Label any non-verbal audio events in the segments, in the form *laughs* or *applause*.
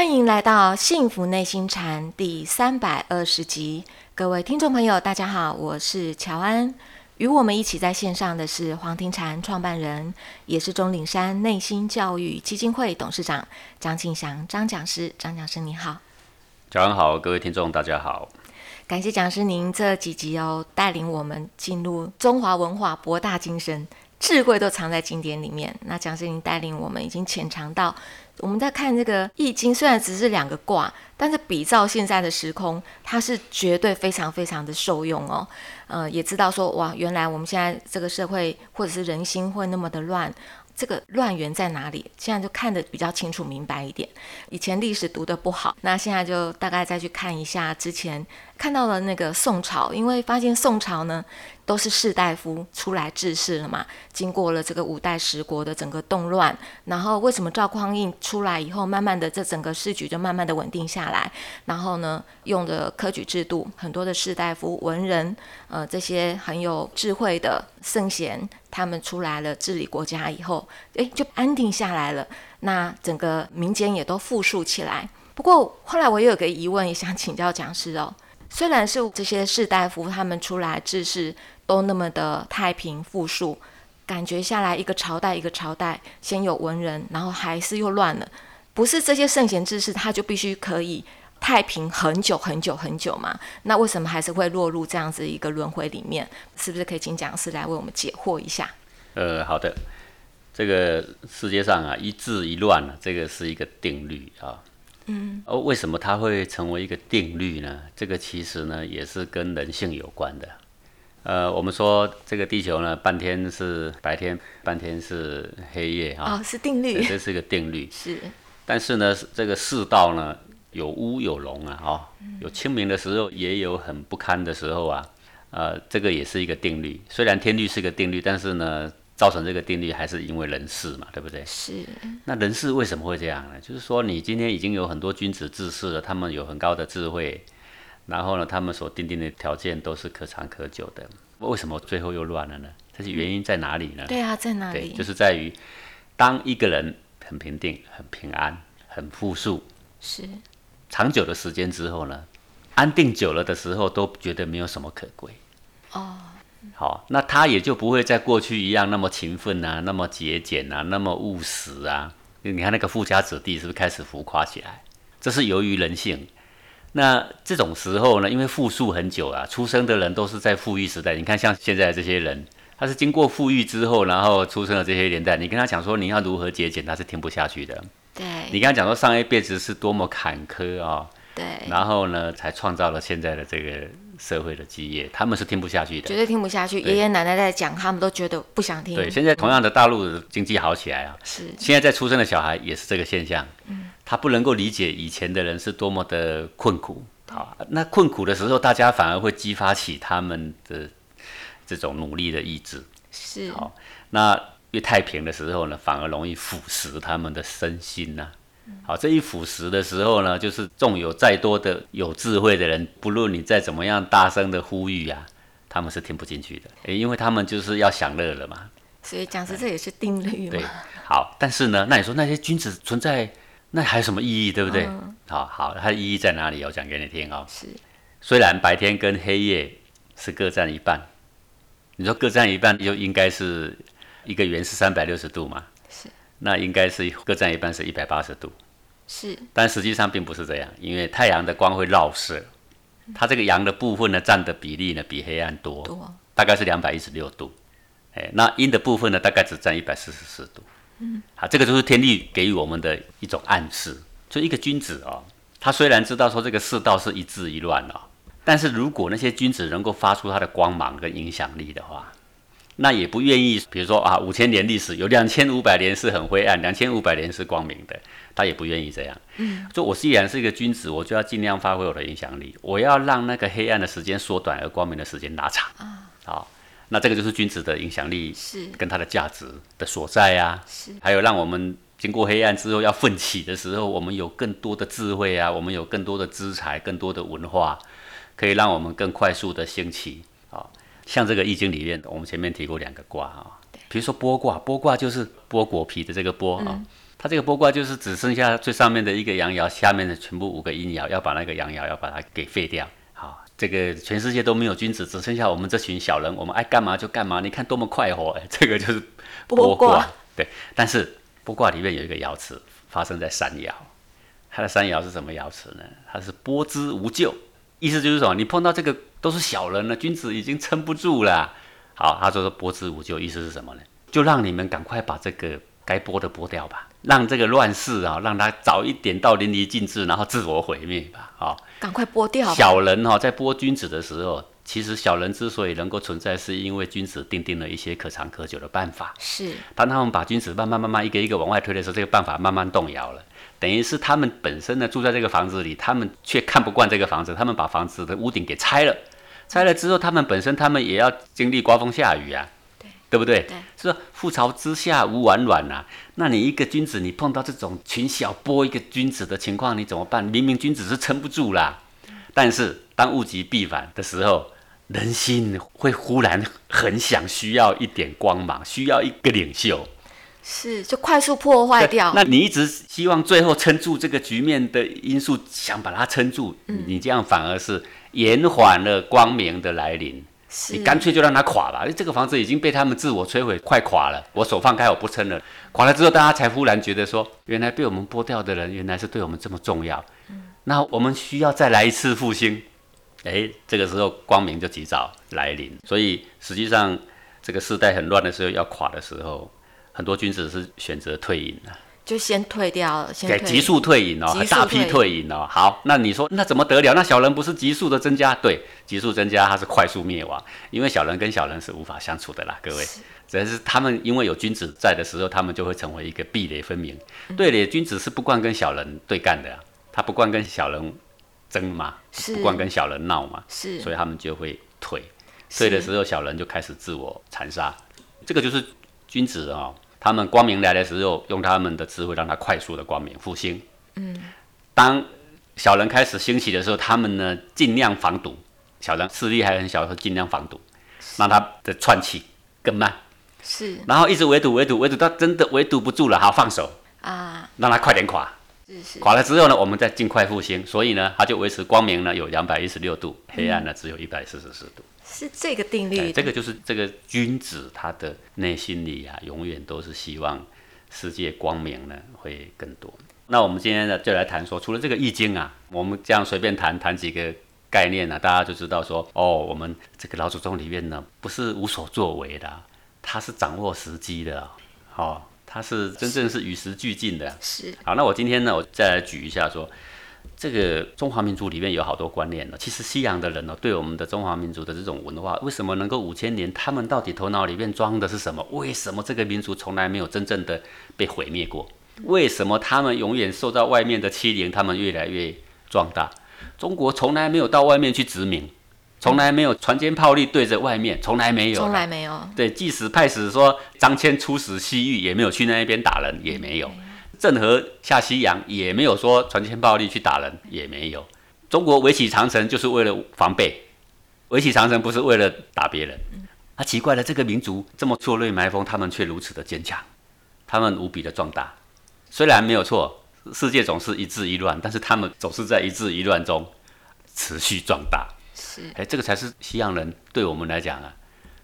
欢迎来到《幸福内心禅》第三百二十集，各位听众朋友，大家好，我是乔安。与我们一起在线上的是黄庭禅创办人，也是钟岭山内心教育基金会董事长张庆祥张讲师。张讲师你好，乔安好，各位听众大家好。感谢讲师您这几集哦，带领我们进入中华文化博大精深，智慧都藏在经典里面。那讲师您带领我们已经浅尝到。我们在看这个《易经》，虽然只是两个卦，但是比照现在的时空，它是绝对非常非常的受用哦。呃，也知道说，哇，原来我们现在这个社会或者是人心会那么的乱。这个乱源在哪里？现在就看得比较清楚明白一点。以前历史读得不好，那现在就大概再去看一下之前看到了那个宋朝，因为发现宋朝呢都是士大夫出来治世了嘛。经过了这个五代十国的整个动乱，然后为什么赵匡胤出来以后，慢慢的这整个世局就慢慢的稳定下来。然后呢，用的科举制度，很多的士大夫、文人，呃，这些很有智慧的圣贤。他们出来了治理国家以后，诶，就安定下来了。那整个民间也都富庶起来。不过后来我有个疑问，也想请教讲师哦。虽然是这些士大夫他们出来治世都那么的太平富庶，感觉下来一个朝代一个朝代先有文人，然后还是又乱了。不是这些圣贤志士他就必须可以太平很久很久很久嘛？那为什么还是会落入这样子一个轮回里面？是不是可以请讲师来为我们解惑一下？呃，好的，这个世界上啊，一治一乱啊，这个是一个定律啊。嗯。哦，为什么它会成为一个定律呢？这个其实呢，也是跟人性有关的。呃，我们说这个地球呢，半天是白天，半天是黑夜啊。哦，是定律。这是一个定律。*laughs* 是。但是呢，这个世道呢，有乌有龙啊，哦，有清明的时候，也有很不堪的时候啊。呃，这个也是一个定律。虽然天律是个定律，但是呢。造成这个定律还是因为人事嘛，对不对？是。那人事为什么会这样呢？就是说，你今天已经有很多君子治世了，他们有很高的智慧，然后呢，他们所定定的条件都是可长可久的。为什么最后又乱了呢？这是原因在哪里呢？对啊，在哪里？对，就是在于当一个人很平定、很平安、很富庶，是长久的时间之后呢，安定久了的时候，都觉得没有什么可贵。哦。好，那他也就不会在过去一样那么勤奋啊，那么节俭啊，那么务实啊。你看那个富家子弟是不是开始浮夸起来？这是由于人性。那这种时候呢，因为富庶很久啊，出生的人都是在富裕时代。你看像现在这些人，他是经过富裕之后，然后出生的这些年代，你跟他讲说你要如何节俭，他是听不下去的。对，你跟他讲说上一辈子是多么坎坷啊。对，然后呢，才创造了现在的这个。社会的基业，他们是听不下去的，绝对听不下去。爷爷奶奶在讲，他们都觉得不想听。对，现在同样的大陆经济好起来啊，是。现在在出生的小孩也是这个现象，嗯，他不能够理解以前的人是多么的困苦，好，那困苦的时候，大家反而会激发起他们的这种努力的意志，是。好，那越太平的时候呢，反而容易腐蚀他们的身心呐。好，这一腐蚀的时候呢，就是纵有再多的有智慧的人，不论你再怎么样大声的呼吁啊，他们是听不进去的，诶因为他们就是要享乐了嘛。所以讲是这也是定律嘛。对，好，但是呢，那你说那些君子存在，那还有什么意义，对不对？好好，它的意义在哪里？我讲给你听哦。是，虽然白天跟黑夜是各占一半，你说各占一半，就应该是一个圆是三百六十度嘛。那应该是各占一半是一百八十度，是，但实际上并不是这样，因为太阳的光会绕射，它这个阳的部分呢占的比例呢比黑暗多，多，大概是两百一十六度，哎，那阴的部分呢大概只占一百四十四度，嗯，好，这个就是天地给予我们的一种暗示，就一个君子哦，他虽然知道说这个世道是一治一乱哦，但是如果那些君子能够发出他的光芒跟影响力的话。那也不愿意，比如说啊，五千年历史有两千五百年是很灰暗，两千五百年是光明的，他也不愿意这样。嗯，说我既然是一个君子，我就要尽量发挥我的影响力，我要让那个黑暗的时间缩短，而光明的时间拉长。啊，好，那这个就是君子的影响力是跟他的价值的所在啊。是，还有让我们经过黑暗之后要奋起的时候，我们有更多的智慧啊，我们有更多的资财，更多的文化，可以让我们更快速的兴起。像这个易经里面，我们前面提过两个卦啊，比如说剥卦，剥卦就是剥果皮的这个剥啊，它这个剥卦就是只剩下最上面的一个阳爻，下面的全部五个阴爻，要把那个阳爻要把它给废掉。好，这个全世界都没有君子，只剩下我们这群小人，我们爱干嘛就干嘛。你看多么快活！哎，*laughs* 这个就是剥卦。对，但是剥卦里面有一个爻辞，发生在山爻。它的山爻是什么爻辞呢？它是剥之无咎，意思就是说，你碰到这个都是小人了，君子已经撑不住了。好，他说说剥之无咎，意思是什么呢？就让你们赶快把这个该剥的剥掉吧。让这个乱世啊，让他早一点到淋漓尽致，然后自我毁灭吧！啊，赶快剥掉。小人哈，在剥君子的时候，其实小人之所以能够存在，是因为君子定定了一些可长可久的办法。是。当他们把君子慢慢慢慢一个一个往外推的时候，这个办法慢慢动摇了。等于是他们本身呢住在这个房子里，他们却看不惯这个房子，他们把房子的屋顶给拆了。拆了之后，他们本身他们也要经历刮风下雨啊。对不对？是覆巢之下无完卵呐。那你一个君子，你碰到这种群小波一个君子的情况，你怎么办？明明君子是撑不住啦。但是当物极必反的时候，人心会忽然很想需要一点光芒，需要一个领袖。是，就快速破坏掉。那你一直希望最后撑住这个局面的因素，想把它撑住，你这样反而是延缓了光明的来临。你干脆就让它垮吧，这个房子已经被他们自我摧毁，快垮了。我手放开，我不撑了。垮了之后，大家才忽然觉得说，原来被我们剥掉的人，原来是对我们这么重要。那我们需要再来一次复兴。诶，这个时候光明就及早来临。所以实际上，这个世代很乱的时候，要垮的时候，很多君子是选择退隐的。就先退掉了，先给急速退隐哦，大批退隐哦。好，那你说那怎么得了？那小人不是急速的增加？对，急速增加，它是快速灭亡，因为小人跟小人是无法相处的啦，各位。只是他们因为有君子在的时候，他们就会成为一个壁垒分明。对的，君子是不惯跟小人对干的，他不惯跟小人争嘛，不惯跟小人闹嘛，是，所以他们就会退。退的时候，小人就开始自我残杀。这个就是君子啊。他们光明来的时候，用他们的智慧让他快速的光明复兴。嗯，当小人开始兴起的时候，他们呢尽量防堵。小人势力还很小的时候，尽量防堵，让他的窜起更慢。是，然后一直围堵围堵围堵，到真的围堵不住了，好放手啊，让他快点垮。是是。垮了之后呢，我们再尽快复兴。所以呢，他就维持光明呢有两百一十六度，黑暗呢只有一百四十四度。是这个定律，这个就是这个君子他的内心里啊，永远都是希望世界光明呢会更多。那我们今天呢就来谈说，除了这个易经啊，我们这样随便谈谈几个概念呢，大家就知道说，哦，我们这个老祖宗里面呢不是无所作为的，他是掌握时机的，哦，他是真正是与时俱进的。是。好，那我今天呢，我再来举一下说。这个中华民族里面有好多观念呢。其实西洋的人呢，对我们的中华民族的这种文化，为什么能够五千年？他们到底头脑里面装的是什么？为什么这个民族从来没有真正的被毁灭过？为什么他们永远受到外面的欺凌？他们越来越壮大。中国从来没有到外面去殖民，从来没有船坚炮利对着外面，从来没有，从来没有。对，即使派使说张骞出使西域，也没有去那边打人，也没有。郑和下西洋也没有说船坚炮利去打人，也没有。中国围起长城就是为了防备，围起长城不是为了打别人。啊，奇怪了，这个民族这么错锐埋风，他们却如此的坚强，他们无比的壮大。虽然没有错，世界总是一治一乱，但是他们总是在一治一乱中持续壮大。是，哎，这个才是西洋人对我们来讲啊，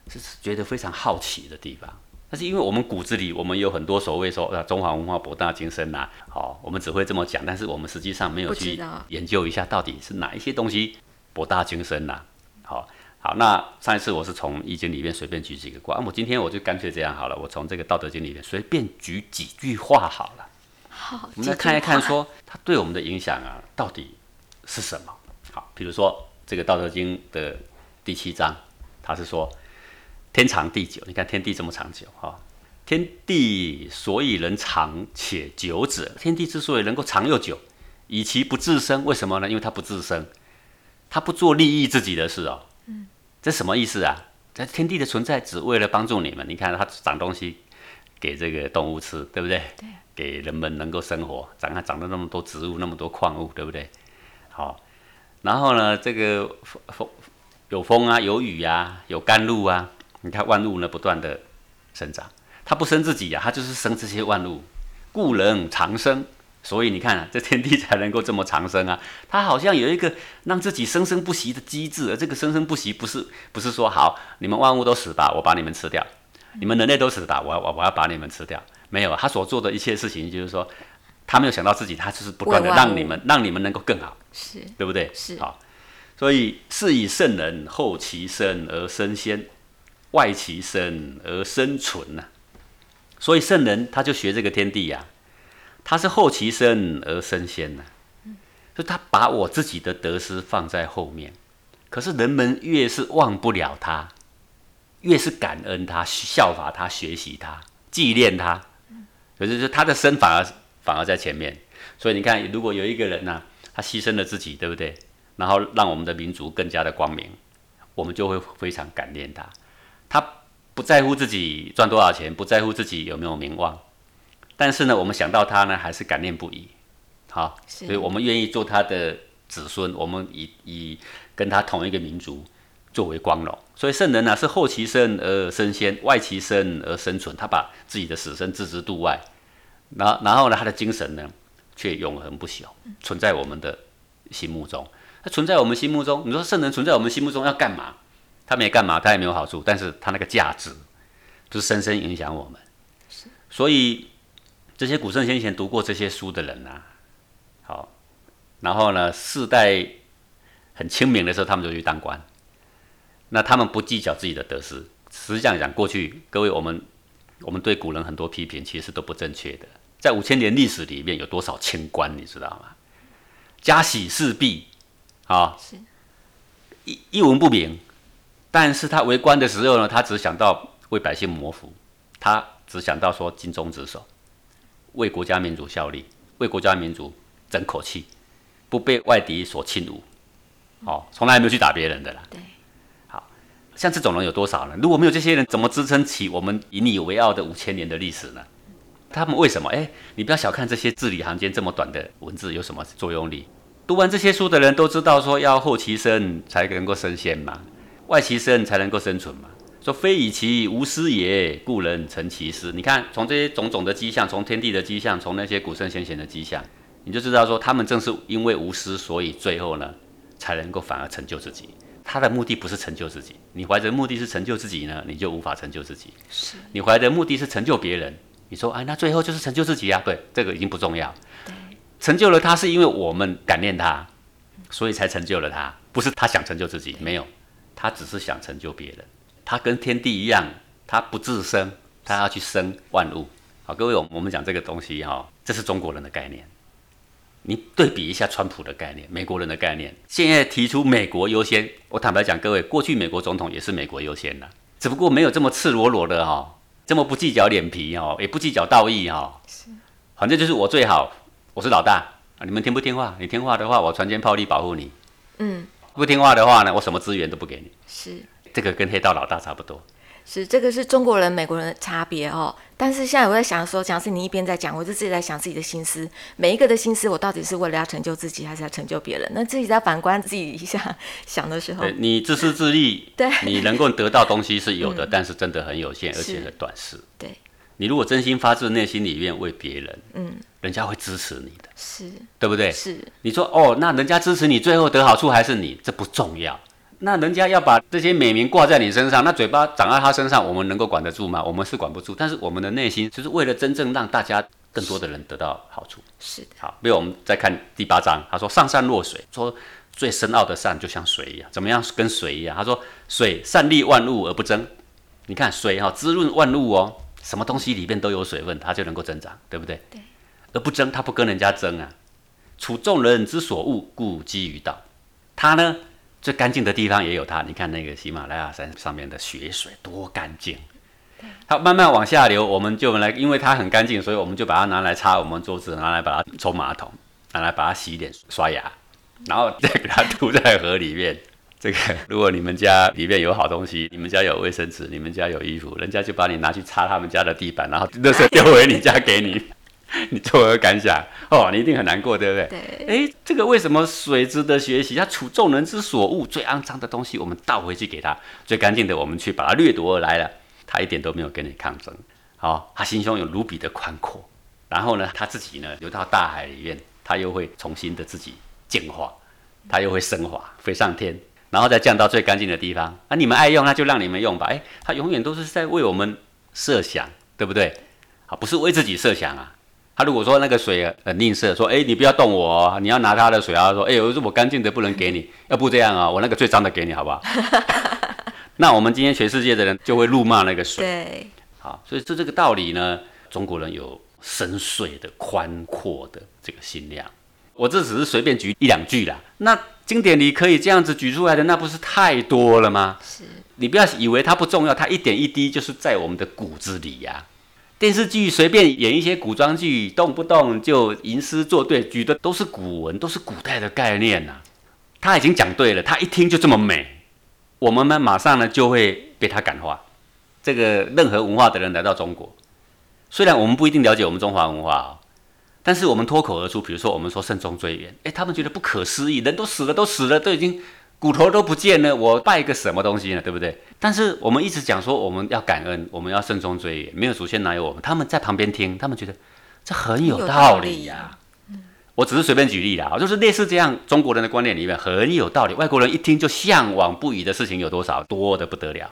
是觉得非常好奇的地方。但是因为我们骨子里，我们有很多所谓说，啊，中华文化博大精深呐，好，我们只会这么讲，但是我们实际上没有去研究一下到底是哪一些东西博大精深呐。好，好，那上一次我是从易经里面随便举几个卦，我今天我就干脆这样好了，我从这个道德经里面随便举几句话好了。好，我们来看一看，说它对我们的影响啊，到底是什么？好，比如说这个道德经的第七章，它是说。天长地久，你看天地这么长久哈。天地所以能长且久者，天地之所以能够长又久，以其不自生，为什么呢？因为它不自生，它不做利益自己的事哦。嗯，这什么意思啊？这天地的存在只为了帮助你们。你看它长东西给这个动物吃，对不对？对。给人们能够生活，长啊长了那么多植物，那么多矿物，对不对？好，然后呢，这个风风有风啊，有雨啊，有甘露啊。你看万物呢不断的生长，它不生自己呀，它就是生这些万物，故人长生。所以你看啊，这天地才能够这么长生啊！它好像有一个让自己生生不息的机制，而这个生生不息不是不是说好你们万物都死吧，我把你们吃掉；你们人类都死吧，我我我要把你们吃掉。没有，他所做的一切事情就是说，他没有想到自己，他就是不断的让你们让你们能够更好，是对不对？是好，所以是以圣人后其身而身先，外其身而生存呐。所以圣人他就学这个天地呀。他是后其身而生先呐，就他把我自己的得失放在后面，可是人们越是忘不了他，越是感恩他、效法他、学习他、纪念他，可是就他的身反而反而在前面。所以你看，如果有一个人呢，他牺牲了自己，对不对？然后让我们的民族更加的光明，我们就会非常感念他。他不在乎自己赚多少钱，不在乎自己有没有名望。但是呢，我们想到他呢，还是感念不已，好，所以我们愿意做他的子孙，我们以以跟他同一个民族作为光荣。所以圣人呢，是后其身而身先，外其身而生存。他把自己的死生置之度外，然然后呢，他的精神呢，却永恒不朽，存在我们的心目中。他存在我们心目中，你说圣人存在我们心目中要干嘛？他没干嘛，他也没有好处，但是他那个价值，就是深深影响我们。所以。这些古圣先贤读过这些书的人呐，好，然后呢，世代很清明的时候，他们就去当官。那他们不计较自己的得失。实际上讲，过去各位，我们我们对古人很多批评，其实都不正确的。在五千年历史里面，有多少清官，你知道吗？家喜事毕，啊，一一文不名。但是他为官的时候呢，他只想到为百姓谋福，他只想到说尽忠职守。为国家民族效力，为国家民族争口气，不被外敌所侵侮，哦，从来没有去打别人的啦。对，好像这种人有多少呢？如果没有这些人，怎么支撑起我们引以你为傲的五千年的历史呢？他们为什么？哎，你不要小看这些字里行间这么短的文字有什么作用力？读完这些书的人都知道，说要后其身才能够升仙嘛，外其身才能够生存嘛。说非以其无私也，故人成其私。你看，从这些种种的迹象，从天地的迹象，从那些古圣先贤的迹象，你就知道说，他们正是因为无私，所以最后呢，才能够反而成就自己。他的目的不是成就自己，你怀着目的是成就自己呢，你就无法成就自己。是你怀着目的是成就别人，你说，哎，那最后就是成就自己啊？对，这个已经不重要。成就了他，是因为我们感念他，所以才成就了他，不是他想成就自己，没有，他只是想成就别人。他跟天地一样，他不自生，他要去生万物。好，各位，我我们讲这个东西哈，这是中国人的概念。你对比一下川普的概念，美国人的概念。现在提出美国优先，我坦白讲，各位，过去美国总统也是美国优先的，只不过没有这么赤裸裸的哈，这么不计较脸皮哈，也不计较道义哈。是，反正就是我最好，我是老大啊。你们听不听话？你听话的话，我船坚炮利保护你。嗯。不听话的话呢，我什么资源都不给你。是。这个跟黑道老大差不多，是这个是中国人、美国人的差别哦。但是现在我在想说，讲是你一边在讲，我就自己在想自己的心思，每一个的心思，我到底是为了要成就自己，还是要成就别人？那自己在反观自己一下想的时候，你自私自利，对，你能够得到东西是有的，*laughs* 但是真的很有限，而且很短视。对，你如果真心发自内心里面为别人，嗯，人家会支持你的，是对不对？是，你说哦，那人家支持你，最后得好处还是你，这不重要。那人家要把这些美名挂在你身上，那嘴巴长在他身上，我们能够管得住吗？我们是管不住。但是我们的内心就是为了真正让大家更多的人得到好处。是的。好，比如我们再看第八章，他说上善若水，说最深奥的善就像水一样，怎么样跟水一样？他说水善利万物而不争。你看水哈滋润万物哦，什么东西里面都有水分，它就能够增长，对不对？对。而不争，它不跟人家争啊。处众人之所恶，故几于道。它呢？最干净的地方也有它，你看那个喜马拉雅山上面的雪水多干净，它慢慢往下流，我们就来，因为它很干净，所以我们就把它拿来擦我们桌子，拿来把它冲马桶，拿来把它洗脸刷牙，然后再给它吐在河里面。这个 *laughs* 如果你们家里面有好东西，你们家有卫生纸，你们家有衣服，人家就把你拿去擦他们家的地板，然后垃圾丢回你家给你。*laughs* 你作何感想？哦，你一定很难过，对不对？对。哎，这个为什么水值得学习？他处众人之所恶，最肮脏的东西，我们倒回去给他；最干净的，我们去把它掠夺而来了。他一点都没有跟你抗争。好，他心胸有卢比的宽阔。然后呢，他自己呢流到大海里面，他又会重新的自己净化，他又会升华，飞上天，然后再降到最干净的地方。啊，你们爱用，那就让你们用吧。哎，他永远都是在为我们设想，对不对？好，不是为自己设想啊。他如果说那个水很吝啬，说，哎，你不要动我，你要拿他的水啊。说，哎，我是我干净的不能给你，要不这样啊，我那个最脏的给你，好不好？*laughs* 那我们今天全世界的人就会怒骂那个水。对，好，所以这这个道理呢，中国人有深邃的、宽阔的这个心量。我这只是随便举一两句啦。那经典里可以这样子举出来的，那不是太多了吗？是你不要以为它不重要，它一点一滴就是在我们的骨子里呀。电视剧随便演一些古装剧，动不动就吟诗作对，举的都是古文，都是古代的概念呐。他已经讲对了，他一听就这么美，我们呢马上呢就会被他感化。这个任何文化的人来到中国，虽然我们不一定了解我们中华文化啊，但是我们脱口而出，比如说我们说慎终追远，诶，他们觉得不可思议，人都死了，都死了，都已经。骨头都不见了，我拜个什么东西呢？对不对？但是我们一直讲说我们要感恩，我们要慎终追远，没有祖先哪有我们？他们在旁边听，他们觉得这很有道理呀。我只是随便举例啦，就是类似这样中国人的观念里面很有道理，外国人一听就向往不已的事情有多少？多的不得了。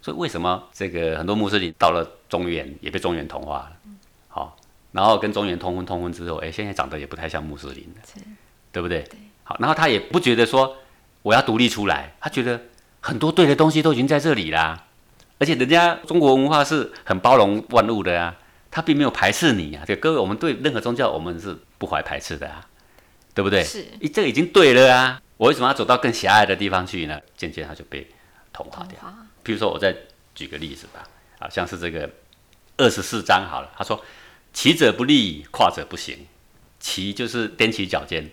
所以为什么这个很多穆斯林到了中原也被中原同化了？好，然后跟中原通婚通婚之后，哎，现在长得也不太像穆斯林了，对不对？好，然后他也不觉得说。我要独立出来，他觉得很多对的东西都已经在这里啦，而且人家中国文化是很包容万物的呀，他并没有排斥你啊。对各位，我们对任何宗教我们是不怀排斥的啊，对不对？是，这个已经对了啊。我为什么要走到更狭隘的地方去呢？渐渐他就被同化掉。比如说，我再举个例子吧，好，像是这个二十四章好了，他说：“骑者不立，跨者不行。”骑就是踮起脚尖。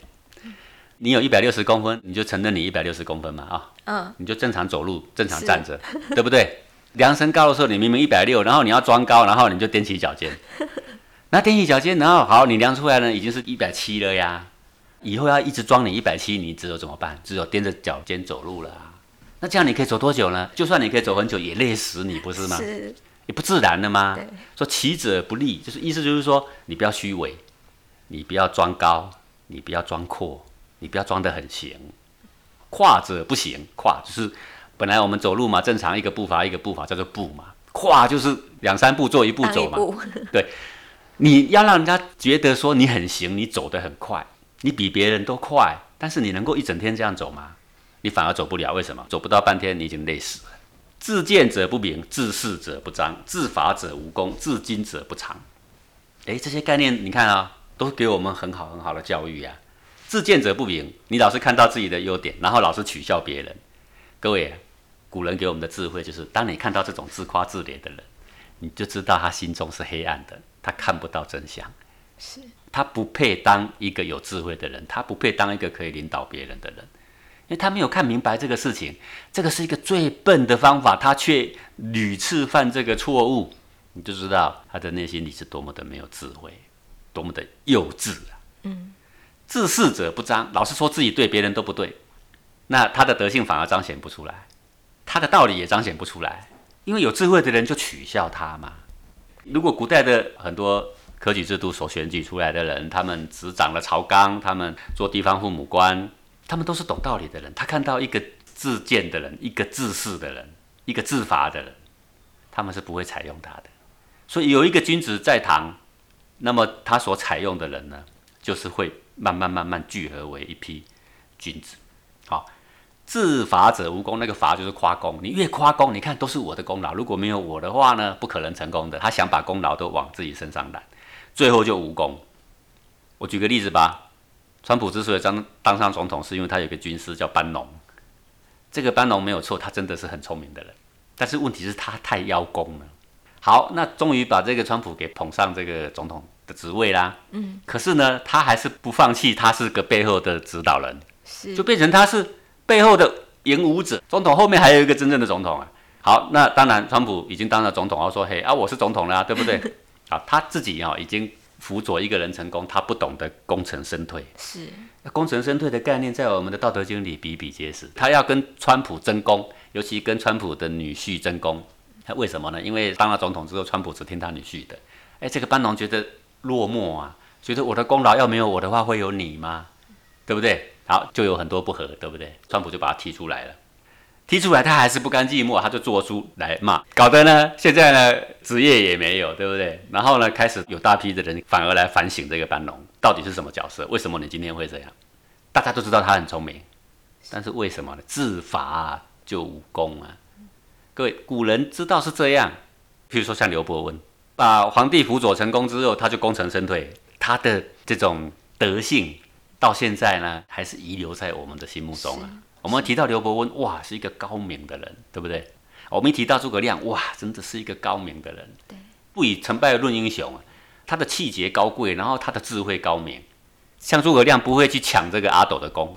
你有一百六十公分，你就承认你一百六十公分嘛啊？嗯，你就正常走路，正常站着，对不对？量身高的时候，你明明一百六，然后你要装高，然后你就踮起脚尖。*laughs* 那踮起脚尖，然后好，你量出来呢，已经是一百七了呀。以后要一直装你一百七，你只有怎么办？只有踮着脚尖走路了啊。那这样你可以走多久呢？就算你可以走很久，也累死你，不是吗？是，也不自然了吗？说其者不立，就是意思就是说，你不要虚伪，你不要装高，你不要装阔。你不要装得很行，跨者不行，跨就是本来我们走路嘛，正常一个步伐一个步伐叫做步嘛，跨就是两三步做一步走嘛。*laughs* 对，你要让人家觉得说你很行，你走得很快，你比别人都快，但是你能够一整天这样走吗？你反而走不了，为什么？走不到半天你已经累死了。自见者不明，自是者不彰，自伐者无功，自矜者不长。诶，这些概念你看啊，都给我们很好很好的教育啊。自见者不明，你老是看到自己的优点，然后老是取笑别人。各位，古人给我们的智慧就是：当你看到这种自夸自怜的人，你就知道他心中是黑暗的，他看不到真相，是他不配当一个有智慧的人，他不配当一个可以领导别人的人，因为他没有看明白这个事情。这个是一个最笨的方法，他却屡次犯这个错误，你就知道他的内心里是多么的没有智慧，多么的幼稚啊！嗯。自恃者不彰，老是说自己对，别人都不对，那他的德性反而彰显不出来，他的道理也彰显不出来，因为有智慧的人就取笑他嘛。如果古代的很多科举制度所选举出来的人，他们执掌了朝纲，他们做地方父母官，他们都是懂道理的人。他看到一个自见的人，一个自恃的人，一个自罚的人，他们是不会采用他的。所以有一个君子在堂，那么他所采用的人呢，就是会。慢慢慢慢聚合为一批君子，好，自伐者无功，那个伐就是夸功，你越夸功，你看都是我的功劳，如果没有我的话呢，不可能成功的。他想把功劳都往自己身上揽，最后就无功。我举个例子吧，川普之所以当当上总统，是因为他有个军师叫班农，这个班农没有错，他真的是很聪明的人，但是问题是他太邀功了。好，那终于把这个川普给捧上这个总统。的职位啦，嗯，可是呢，他还是不放弃，他是个背后的指导人，是，就变成他是背后的演武者。总统后面还有一个真正的总统啊。好，那当然，川普已经当了总统，要说嘿啊，我是总统了，对不对？*laughs* 好，他自己啊已经辅佐一个人成功，他不懂得功成身退，是，功成身退的概念在我们的道德经里比比皆是。他要跟川普争功，尤其跟川普的女婿争功，他为什么呢？因为当了总统之后，川普只听他女婿的。哎，这个班农觉得。落寞啊，觉得我的功劳要没有我的话，会有你吗？对不对？好，就有很多不和，对不对？川普就把他踢出来了。踢出来，他还是不甘寂寞，他就做出来骂，搞得呢，现在呢，职业也没有，对不对？然后呢，开始有大批的人反而来反省这个班农到底是什么角色？为什么你今天会这样？大家都知道他很聪明，但是为什么呢？自罚就无功啊！各位古人知道是这样，譬如说像刘伯温，把皇帝辅佐成功之后，他就功成身退，他的这种德性到现在呢，还是遗留在我们的心目中啊。我们提到刘伯温，哇，是一个高明的人，对不对？我们一提到诸葛亮，哇，真的是一个高明的人。对，不以成败论英雄啊，他的气节高贵，然后他的智慧高明。像诸葛亮不会去抢这个阿斗的功，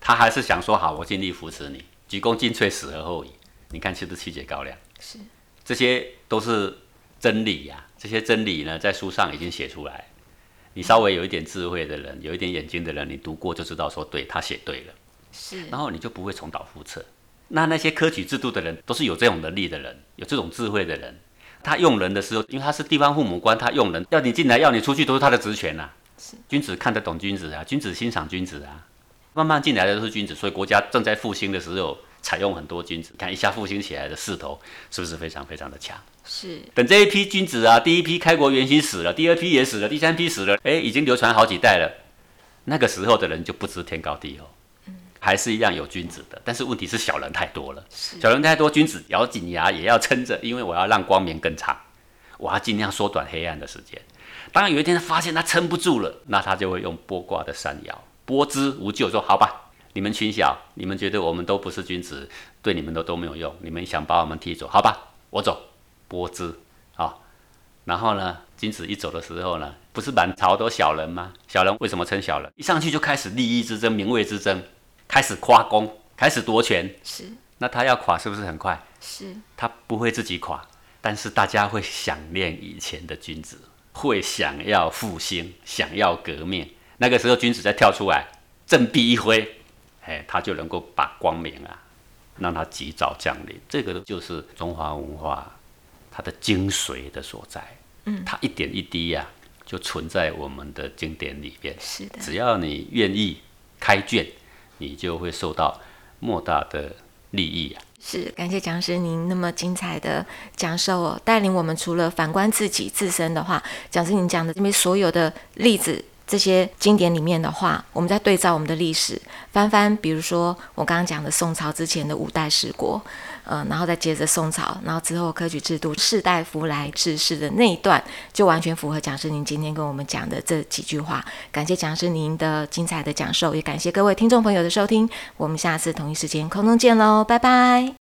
他还是想说好，我尽力扶持你，鞠躬尽瘁，死而后已。你看是不是气节高亮？是，这些都是真理呀。这些真理呢，在书上已经写出来。你稍微有一点智慧的人，有一点眼睛的人，你读过就知道说，对他写对了。是，然后你就不会重蹈覆辙。那那些科举制度的人，都是有这种能力的人，有这种智慧的人。他用人的时候，因为他是地方父母官，他用人要你进来，要你出去，都是他的职权呐。君子看得懂君子啊，君子欣赏君子啊。慢慢进来的都是君子，所以国家正在复兴的时候，采用很多君子。看一下复兴起来的势头，是不是非常非常的强？是。等这一批君子啊，第一批开国元勋死了，第二批也死了，第三批死了，哎，已经流传好几代了。那个时候的人就不知天高地厚。还是一样有君子的，但是问题是小人太多了。小人太多，君子咬紧牙也要撑着，因为我要让光明更长，我要尽量缩短黑暗的时间。当有一天他发现他撑不住了，那他就会用剥卦的山爻，剥之无咎，说好吧，你们群小，你们觉得我们都不是君子，对你们都都没有用，你们想把我们踢走，好吧，我走，剥之啊。然后呢，君子一走的时候呢，不是满朝都小人吗？小人为什么称小人？一上去就开始利益之争、名位之争。开始夸功，开始夺权，是。那他要垮是不是很快？是。他不会自己垮，但是大家会想念以前的君子，会想要复兴，想要革命。那个时候君子再跳出来，振臂一挥，哎，他就能够把光明啊，让他及早降临。这个就是中华文化它的精髓的所在。嗯。它一点一滴呀，就存在我们的经典里边。是的。只要你愿意开卷。你就会受到莫大的利益啊！是，感谢讲师您那么精彩的讲授哦，带领我们除了反观自己自身的话，讲师您讲的这边所有的例子。这些经典里面的话，我们在对照我们的历史，翻翻，比如说我刚刚讲的宋朝之前的五代十国，嗯，然后再接着宋朝，然后之后科举制度士大夫来治世的那一段，就完全符合讲师您今天跟我们讲的这几句话。感谢讲师您的精彩的讲授，也感谢各位听众朋友的收听。我们下次同一时间空中见喽，拜拜。